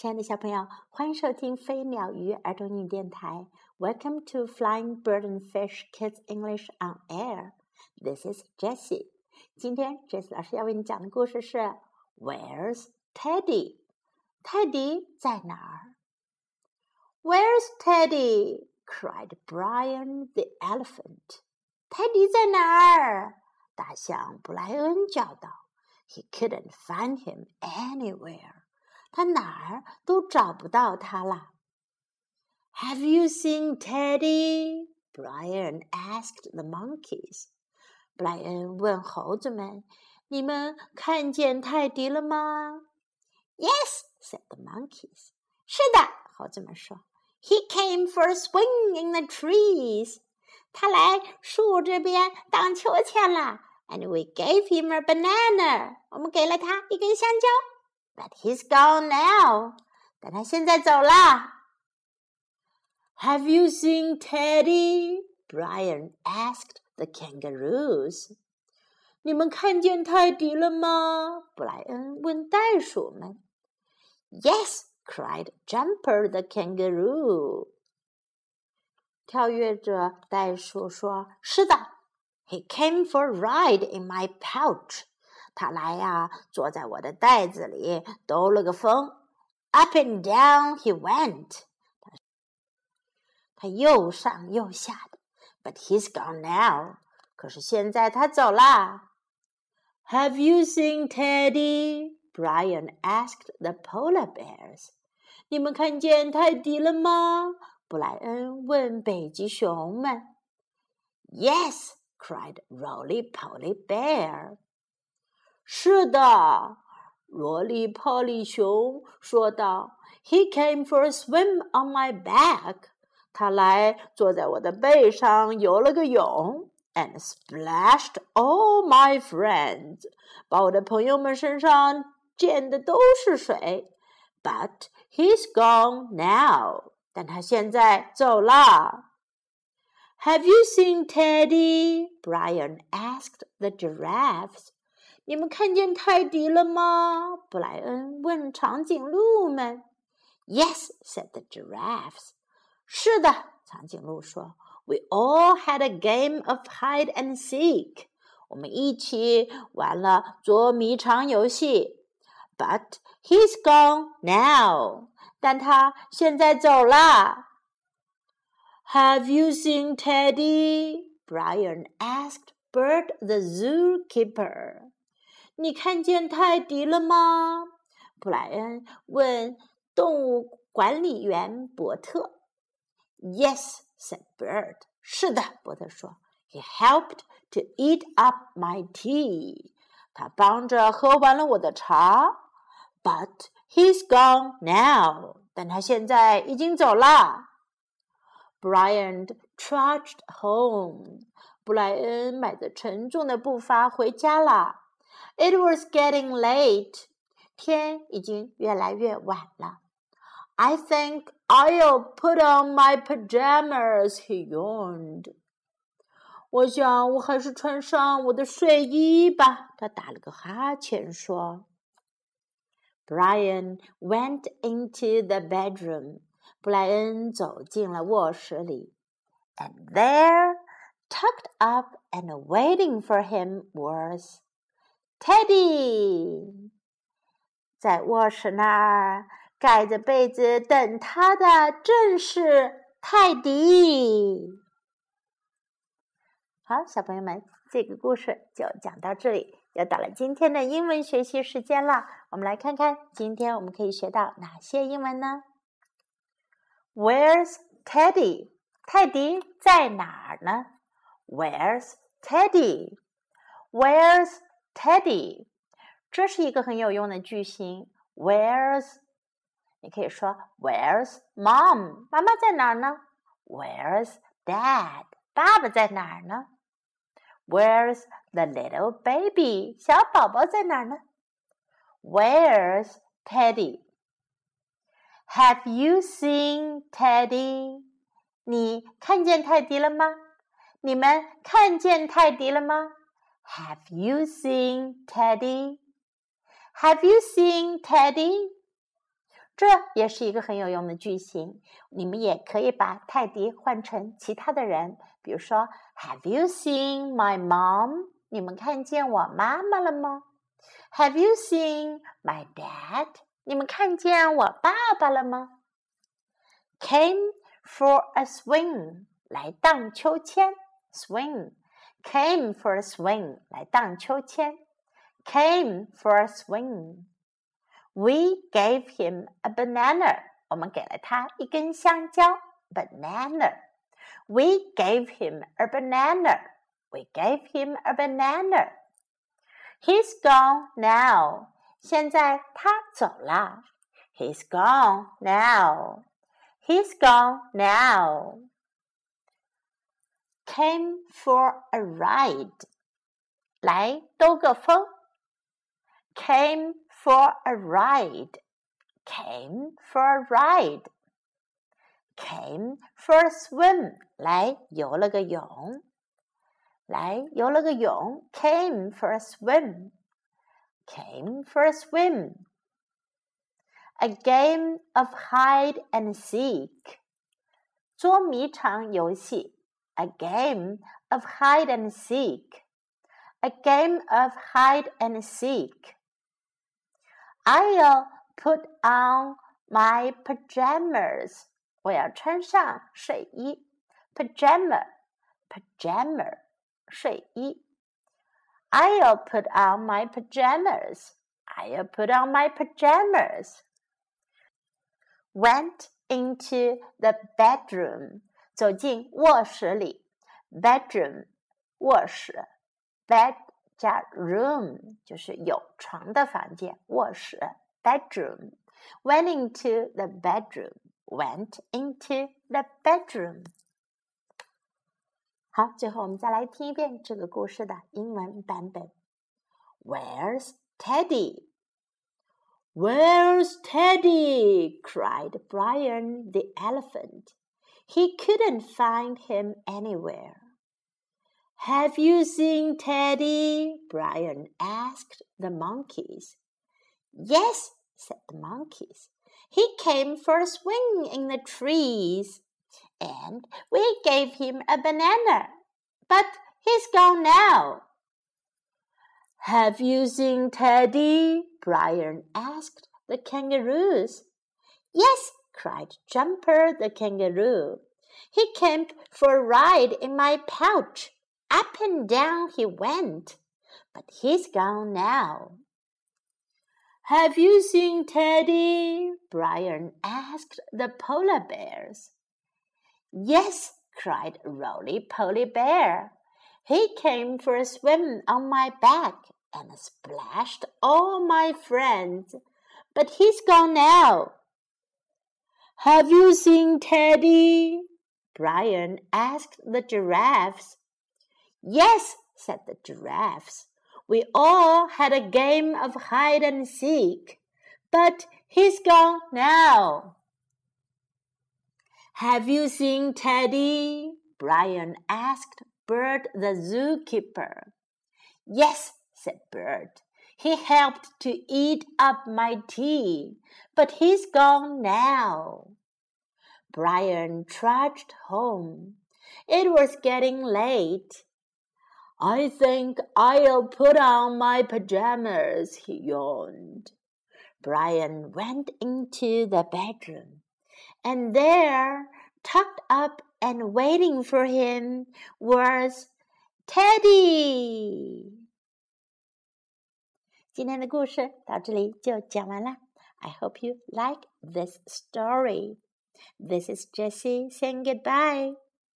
亲爱的小朋友，欢迎收听飞鸟鱼儿童英语电台。Welcome to Flying Bird and Fish Kids English on Air. This is Jessie. 今天 Jessie 老师要为你讲的故事是 Where's Teddy？泰迪在哪儿？Where's Teddy? cried Brian the elephant. 泰迪在哪儿？大象布莱恩叫道。He couldn't find him anywhere. 他哪儿都找不到他了。Have you seen Teddy? Brian asked the monkeys. 布莱恩问猴子们：“你们看见泰迪了吗？”Yes, said the monkeys. 是的，猴子们说。He came for a swing in the trees. 他来树这边荡秋千了。and we gave him a banana. 我们给了他一根香蕉。But he's gone now. 但他现在走了。Have you seen Teddy? Brian asked the kangaroos. 你们看见泰迪了吗？布莱恩问袋鼠们。Yes, cried Jumper the kangaroo. 跳跃者袋鼠说：“是的。” He came for a ride in my pouch. 他来呀，坐在我的袋子里，兜了个风。Up and down he went. 他又上又下的。But he's gone now. 可是现在他走啦。Have you seen Teddy? Brian asked the polar bears. 你们看见泰迪了吗？布莱恩问北极熊们。Yes, cried Roly Poly Bear. 是的，罗莉·泡利熊说道。He came for a swim on my back. 他来坐在我的背上游了个泳，and splashed all my friends. 把我的朋友们身上溅的都是水。But he's gone now. 但他现在走了。have you seen Teddy? Brian asked the giraffes. 你们看见泰迪了吗？布莱恩问长颈鹿们。Yes, said the giraffes. 是的，长颈鹿说。We all had a game of hide and seek. 我们一起玩了捉迷藏游戏。But he's gone now. 但他现在走了。have you seen Teddy? Brian asked Bert the zookeeper. 你看见泰迪了吗？布莱恩问动物管理员伯特。Yes, said Bird 是的，伯特说。He helped to eat up my tea. 他帮着喝完了我的茶。But he's gone now. 但他现在已经走了。Brian trudged home. 布莱恩迈着沉重的步伐回家了。It was getting late. 天已经越来越晚了。I think I'll put on my pajamas. He yawned. 我想我还是穿上我的睡衣吧。他打了个哈欠说。Brian went into the bedroom. 布莱恩走进了卧室里，and there, tucked up and waiting for him was Teddy。在卧室那儿盖着被子等他的正是泰迪。好，小朋友们，这个故事就讲到这里，又到了今天的英文学习时间了。我们来看看今天我们可以学到哪些英文呢？Where's Teddy？泰迪在哪儿呢？Where's Teddy？Where's Teddy？这是一个很有用的句型。Where's？你可以说 Where's Mom？妈妈在哪儿呢？Where's Dad？爸爸在哪儿呢？Where's the little baby？小宝宝在哪儿呢？Where's Teddy？Have you seen Teddy？你看见泰迪了吗？你们看见泰迪了吗 ？Have you seen Teddy？Have you seen Teddy？ 这也是一个很有用的句型。你们也可以把泰迪换成其他的人，比如说，Have you seen my mom？你们看见我妈妈了吗？Have you seen my dad？你们看见我爸爸了吗？Came for a swing，来荡秋千。Swing came for a swing，来荡秋千。Came for a swing。We gave him a banana. 我们给了他一根香蕉，banana. We gave him a banana. We gave him a banana. He's gone now. 现在他走了。He's gone now. He's gone now. Came for a ride. 来兜个风。Came for a ride, came for a ride, came for a swim，来游了个泳，来游了个泳，came for a swim, came for a swim. A game of hide and seek，捉迷藏游戏 ，a game of hide and seek, a game of hide and seek. I'll put on my pajamas. 我要穿上睡衣，pajama pajama 睡衣。I'll put on my pajamas. I'll put on my pajamas. Went into the bedroom. 走进卧室里，bedroom 卧室，bed 加 room 就是有床的房间，卧室 bedroom。Went into the bedroom. Went into the bedroom. 好，最后我们再来听一遍这个故事的英文版本。Where's Teddy? Where's Teddy? cried Brian the elephant. He couldn't find him anywhere. Have you seen Teddy? Brian asked the monkeys. Yes, said the monkeys. He came for a swing in the trees, and we gave him a banana, but he's gone now. Have you seen Teddy? Brian asked the kangaroos. Yes, cried Jumper the kangaroo. He came for a ride in my pouch. Up and down he went, but he's gone now. Have you seen Teddy? Brian asked the polar bears. Yes, cried Roly Poly Bear. He came for a swim on my back and splashed all my friends, but he's gone now. Have you seen Teddy? Brian asked the giraffes. Yes, said the giraffes. We all had a game of hide and seek, but he's gone now. Have you seen Teddy? Brian asked Bert the zookeeper. Yes, said Bert. He helped to eat up my tea, but he's gone now. Brian trudged home. It was getting late. I think I'll put on my pajamas, he yawned. Brian went into the bedroom, and there, tucked up and waiting for him, was Teddy. 今天的故事到这里就讲完了。I hope you like this story. This is Jessie saying goodbye.